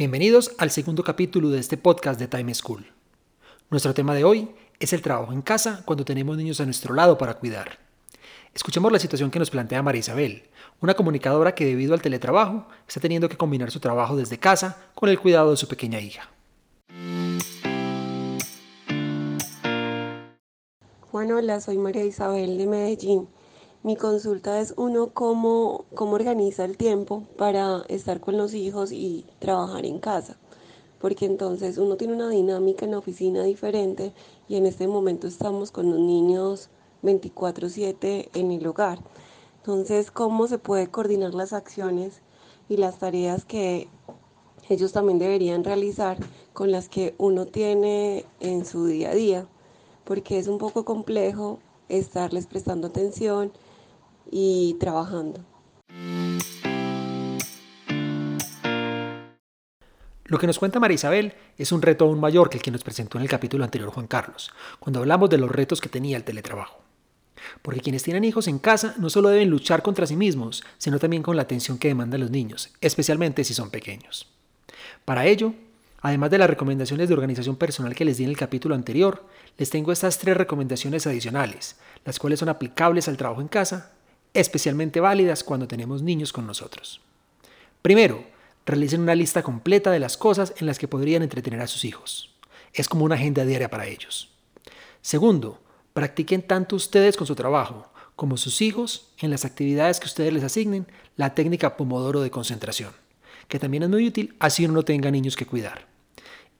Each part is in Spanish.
Bienvenidos al segundo capítulo de este podcast de Time School. Nuestro tema de hoy es el trabajo en casa cuando tenemos niños a nuestro lado para cuidar. Escuchemos la situación que nos plantea María Isabel, una comunicadora que debido al teletrabajo está teniendo que combinar su trabajo desde casa con el cuidado de su pequeña hija. Juan, hola, soy María Isabel de Medellín. Mi consulta es uno, cómo, cómo organiza el tiempo para estar con los hijos y trabajar en casa. Porque entonces uno tiene una dinámica en la oficina diferente y en este momento estamos con los niños 24/7 en el hogar. Entonces, ¿cómo se puede coordinar las acciones y las tareas que ellos también deberían realizar con las que uno tiene en su día a día? Porque es un poco complejo estarles prestando atención y trabajando. Lo que nos cuenta María Isabel es un reto aún mayor que el que nos presentó en el capítulo anterior Juan Carlos, cuando hablamos de los retos que tenía el teletrabajo. Porque quienes tienen hijos en casa no solo deben luchar contra sí mismos, sino también con la atención que demandan los niños, especialmente si son pequeños. Para ello, además de las recomendaciones de organización personal que les di en el capítulo anterior, les tengo estas tres recomendaciones adicionales, las cuales son aplicables al trabajo en casa especialmente válidas cuando tenemos niños con nosotros. Primero, realicen una lista completa de las cosas en las que podrían entretener a sus hijos. Es como una agenda diaria para ellos. Segundo, practiquen tanto ustedes con su trabajo como sus hijos en las actividades que ustedes les asignen la técnica Pomodoro de concentración, que también es muy útil así uno no tenga niños que cuidar.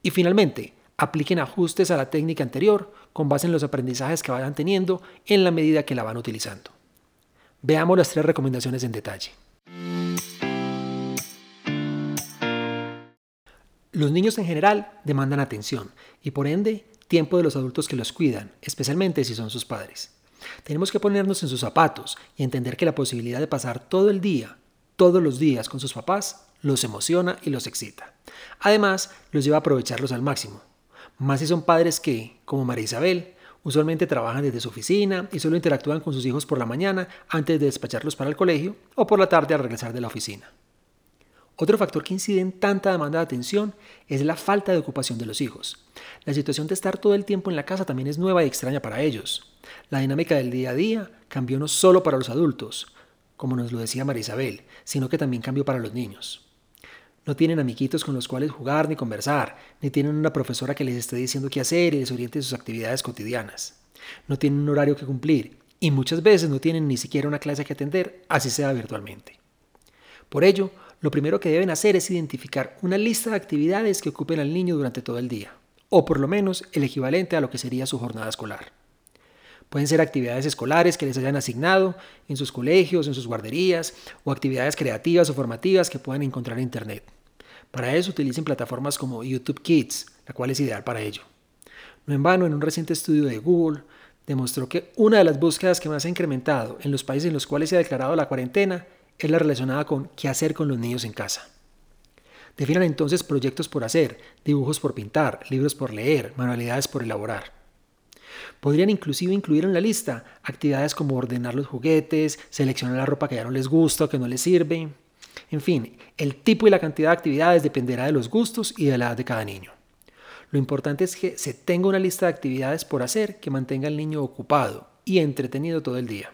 Y finalmente, apliquen ajustes a la técnica anterior con base en los aprendizajes que vayan teniendo en la medida que la van utilizando. Veamos las tres recomendaciones en detalle. Los niños en general demandan atención y por ende tiempo de los adultos que los cuidan, especialmente si son sus padres. Tenemos que ponernos en sus zapatos y entender que la posibilidad de pasar todo el día, todos los días con sus papás, los emociona y los excita. Además, los lleva a aprovecharlos al máximo. Más si son padres que, como María Isabel, Usualmente trabajan desde su oficina y solo interactúan con sus hijos por la mañana antes de despacharlos para el colegio o por la tarde al regresar de la oficina. Otro factor que incide en tanta demanda de atención es la falta de ocupación de los hijos. La situación de estar todo el tiempo en la casa también es nueva y extraña para ellos. La dinámica del día a día cambió no solo para los adultos, como nos lo decía María Isabel, sino que también cambió para los niños. No tienen amiguitos con los cuales jugar ni conversar, ni tienen una profesora que les esté diciendo qué hacer y les oriente sus actividades cotidianas. No tienen un horario que cumplir y muchas veces no tienen ni siquiera una clase que atender, así sea virtualmente. Por ello, lo primero que deben hacer es identificar una lista de actividades que ocupen al niño durante todo el día, o por lo menos el equivalente a lo que sería su jornada escolar. Pueden ser actividades escolares que les hayan asignado en sus colegios, en sus guarderías, o actividades creativas o formativas que puedan encontrar en Internet. Para eso utilicen plataformas como YouTube Kids, la cual es ideal para ello. No en vano, en un reciente estudio de Google, demostró que una de las búsquedas que más ha incrementado en los países en los cuales se ha declarado la cuarentena es la relacionada con qué hacer con los niños en casa. Definan entonces proyectos por hacer, dibujos por pintar, libros por leer, manualidades por elaborar. Podrían inclusive incluir en la lista actividades como ordenar los juguetes, seleccionar la ropa que ya no les gusta o que no les sirve, en fin, el tipo y la cantidad de actividades dependerá de los gustos y de la edad de cada niño. Lo importante es que se tenga una lista de actividades por hacer que mantenga al niño ocupado y entretenido todo el día.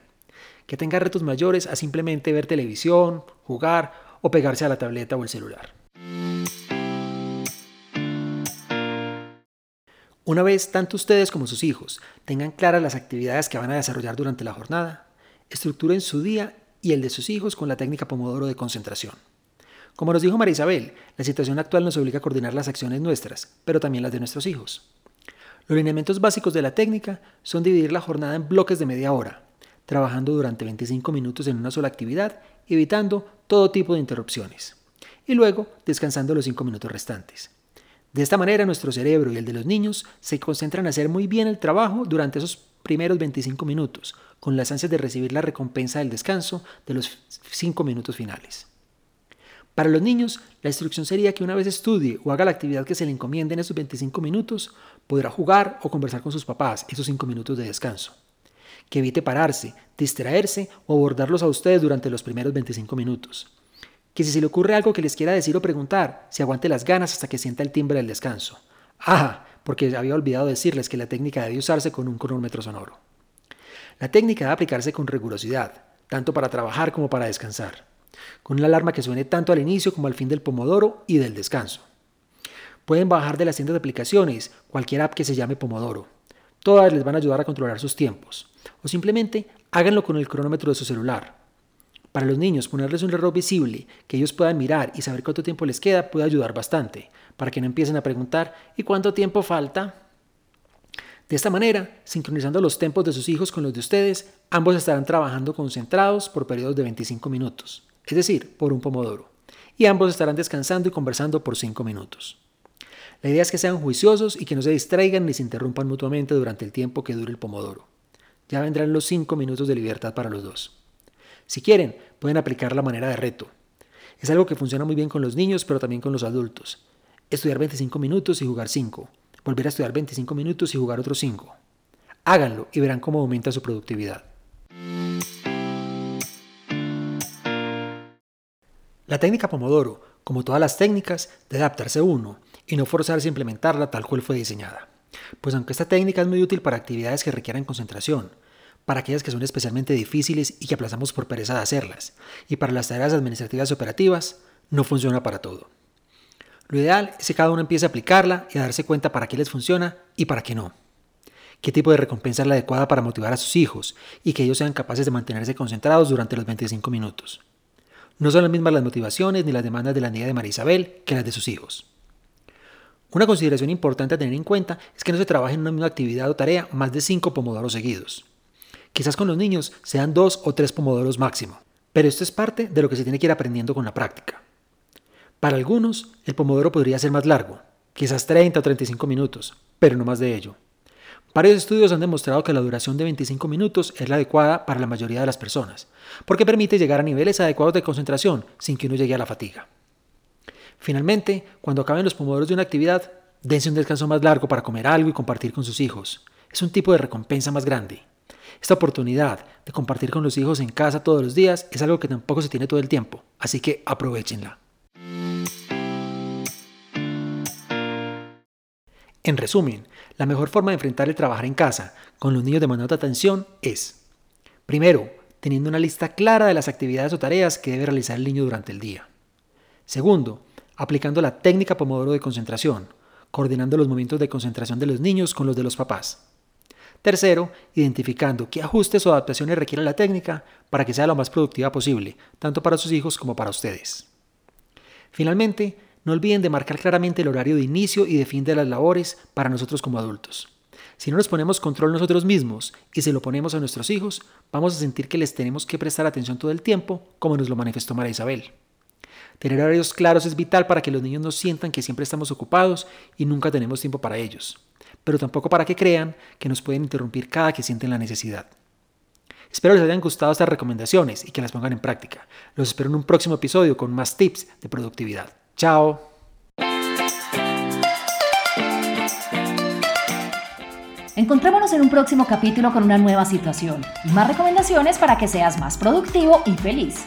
Que tenga retos mayores a simplemente ver televisión, jugar o pegarse a la tableta o el celular. Una vez tanto ustedes como sus hijos tengan claras las actividades que van a desarrollar durante la jornada, estructuren su día y el de sus hijos con la técnica Pomodoro de concentración. Como nos dijo María Isabel, la situación actual nos obliga a coordinar las acciones nuestras, pero también las de nuestros hijos. Los lineamientos básicos de la técnica son dividir la jornada en bloques de media hora, trabajando durante 25 minutos en una sola actividad, evitando todo tipo de interrupciones. y luego descansando los 5 minutos restantes. De esta manera nuestro cerebro y el de los niños se concentran en hacer muy bien el trabajo durante esos primeros 25 minutos, con las ansias de recibir la recompensa del descanso de los 5 minutos finales. Para los niños, la instrucción sería que una vez estudie o haga la actividad que se le encomiende en esos 25 minutos, podrá jugar o conversar con sus papás esos 5 minutos de descanso. Que evite pararse, distraerse o abordarlos a ustedes durante los primeros 25 minutos. Que si se le ocurre algo que les quiera decir o preguntar, se aguante las ganas hasta que sienta el timbre del descanso. Ah, porque había olvidado decirles que la técnica debe usarse con un cronómetro sonoro. La técnica debe aplicarse con rigurosidad, tanto para trabajar como para descansar con una alarma que suene tanto al inicio como al fin del pomodoro y del descanso. Pueden bajar de las tiendas de aplicaciones cualquier app que se llame Pomodoro. Todas les van a ayudar a controlar sus tiempos. O simplemente háganlo con el cronómetro de su celular. Para los niños, ponerles un reloj visible que ellos puedan mirar y saber cuánto tiempo les queda puede ayudar bastante, para que no empiecen a preguntar ¿y cuánto tiempo falta? De esta manera, sincronizando los tempos de sus hijos con los de ustedes, ambos estarán trabajando concentrados por periodos de 25 minutos es decir, por un pomodoro, y ambos estarán descansando y conversando por 5 minutos. La idea es que sean juiciosos y que no se distraigan ni se interrumpan mutuamente durante el tiempo que dure el pomodoro. Ya vendrán los 5 minutos de libertad para los dos. Si quieren, pueden aplicar la manera de reto. Es algo que funciona muy bien con los niños, pero también con los adultos. Estudiar 25 minutos y jugar 5. Volver a estudiar 25 minutos y jugar otros 5. Háganlo y verán cómo aumenta su productividad. La técnica Pomodoro, como todas las técnicas, debe adaptarse uno y no forzarse a implementarla tal cual fue diseñada. Pues aunque esta técnica es muy útil para actividades que requieran concentración, para aquellas que son especialmente difíciles y que aplazamos por pereza de hacerlas, y para las tareas administrativas y operativas, no funciona para todo. Lo ideal es que cada uno empiece a aplicarla y a darse cuenta para qué les funciona y para qué no. Qué tipo de recompensa es la adecuada para motivar a sus hijos y que ellos sean capaces de mantenerse concentrados durante los 25 minutos. No son las mismas las motivaciones ni las demandas de la niña de María Isabel que las de sus hijos. Una consideración importante a tener en cuenta es que no se trabaje en una misma actividad o tarea más de cinco pomodoros seguidos. Quizás con los niños sean dos o tres pomodoros máximo, pero esto es parte de lo que se tiene que ir aprendiendo con la práctica. Para algunos, el pomodoro podría ser más largo, quizás 30 o 35 minutos, pero no más de ello. Varios estudios han demostrado que la duración de 25 minutos es la adecuada para la mayoría de las personas, porque permite llegar a niveles adecuados de concentración sin que uno llegue a la fatiga. Finalmente, cuando acaben los pomodoros de una actividad, dense un descanso más largo para comer algo y compartir con sus hijos. Es un tipo de recompensa más grande. Esta oportunidad de compartir con los hijos en casa todos los días es algo que tampoco se tiene todo el tiempo, así que aprovechenla. En resumen, la mejor forma de enfrentar el trabajar en casa con los niños demandando atención es, primero, teniendo una lista clara de las actividades o tareas que debe realizar el niño durante el día. Segundo, aplicando la técnica Pomodoro de concentración, coordinando los momentos de concentración de los niños con los de los papás. Tercero, identificando qué ajustes o adaptaciones requiere la técnica para que sea lo más productiva posible, tanto para sus hijos como para ustedes. Finalmente, no olviden de marcar claramente el horario de inicio y de fin de las labores para nosotros como adultos. Si no nos ponemos control nosotros mismos y se lo ponemos a nuestros hijos, vamos a sentir que les tenemos que prestar atención todo el tiempo, como nos lo manifestó María Isabel. Tener horarios claros es vital para que los niños no sientan que siempre estamos ocupados y nunca tenemos tiempo para ellos, pero tampoco para que crean que nos pueden interrumpir cada que sienten la necesidad. Espero les hayan gustado estas recomendaciones y que las pongan en práctica. Los espero en un próximo episodio con más tips de productividad. Chao. Encontrémonos en un próximo capítulo con una nueva situación y más recomendaciones para que seas más productivo y feliz.